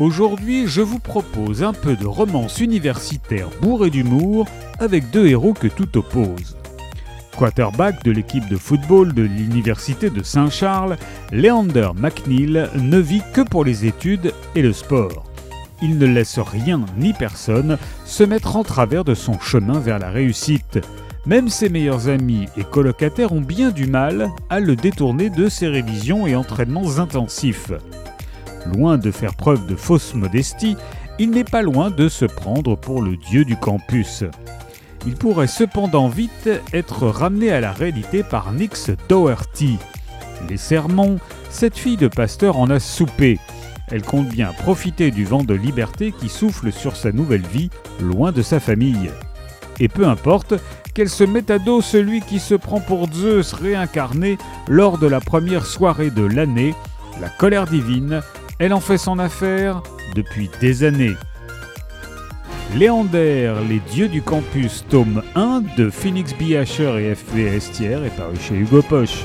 Aujourd'hui, je vous propose un peu de romance universitaire bourrée d'humour avec deux héros que tout oppose. Quarterback de l'équipe de football de l'Université de Saint-Charles, Leander McNeil ne vit que pour les études et le sport. Il ne laisse rien ni personne se mettre en travers de son chemin vers la réussite. Même ses meilleurs amis et colocataires ont bien du mal à le détourner de ses révisions et entraînements intensifs. Loin de faire preuve de fausse modestie, il n'est pas loin de se prendre pour le dieu du campus. Il pourrait cependant vite être ramené à la réalité par Nix Doherty. Les sermons, cette fille de pasteur en a soupé. Elle compte bien profiter du vent de liberté qui souffle sur sa nouvelle vie, loin de sa famille. Et peu importe qu'elle se mette à dos celui qui se prend pour Zeus réincarné lors de la première soirée de l'année, la colère divine, elle en fait son affaire depuis des années. Léander, les dieux du campus, tome 1 de Phoenix B. Asher et FV Estière est paru chez Hugo Poche.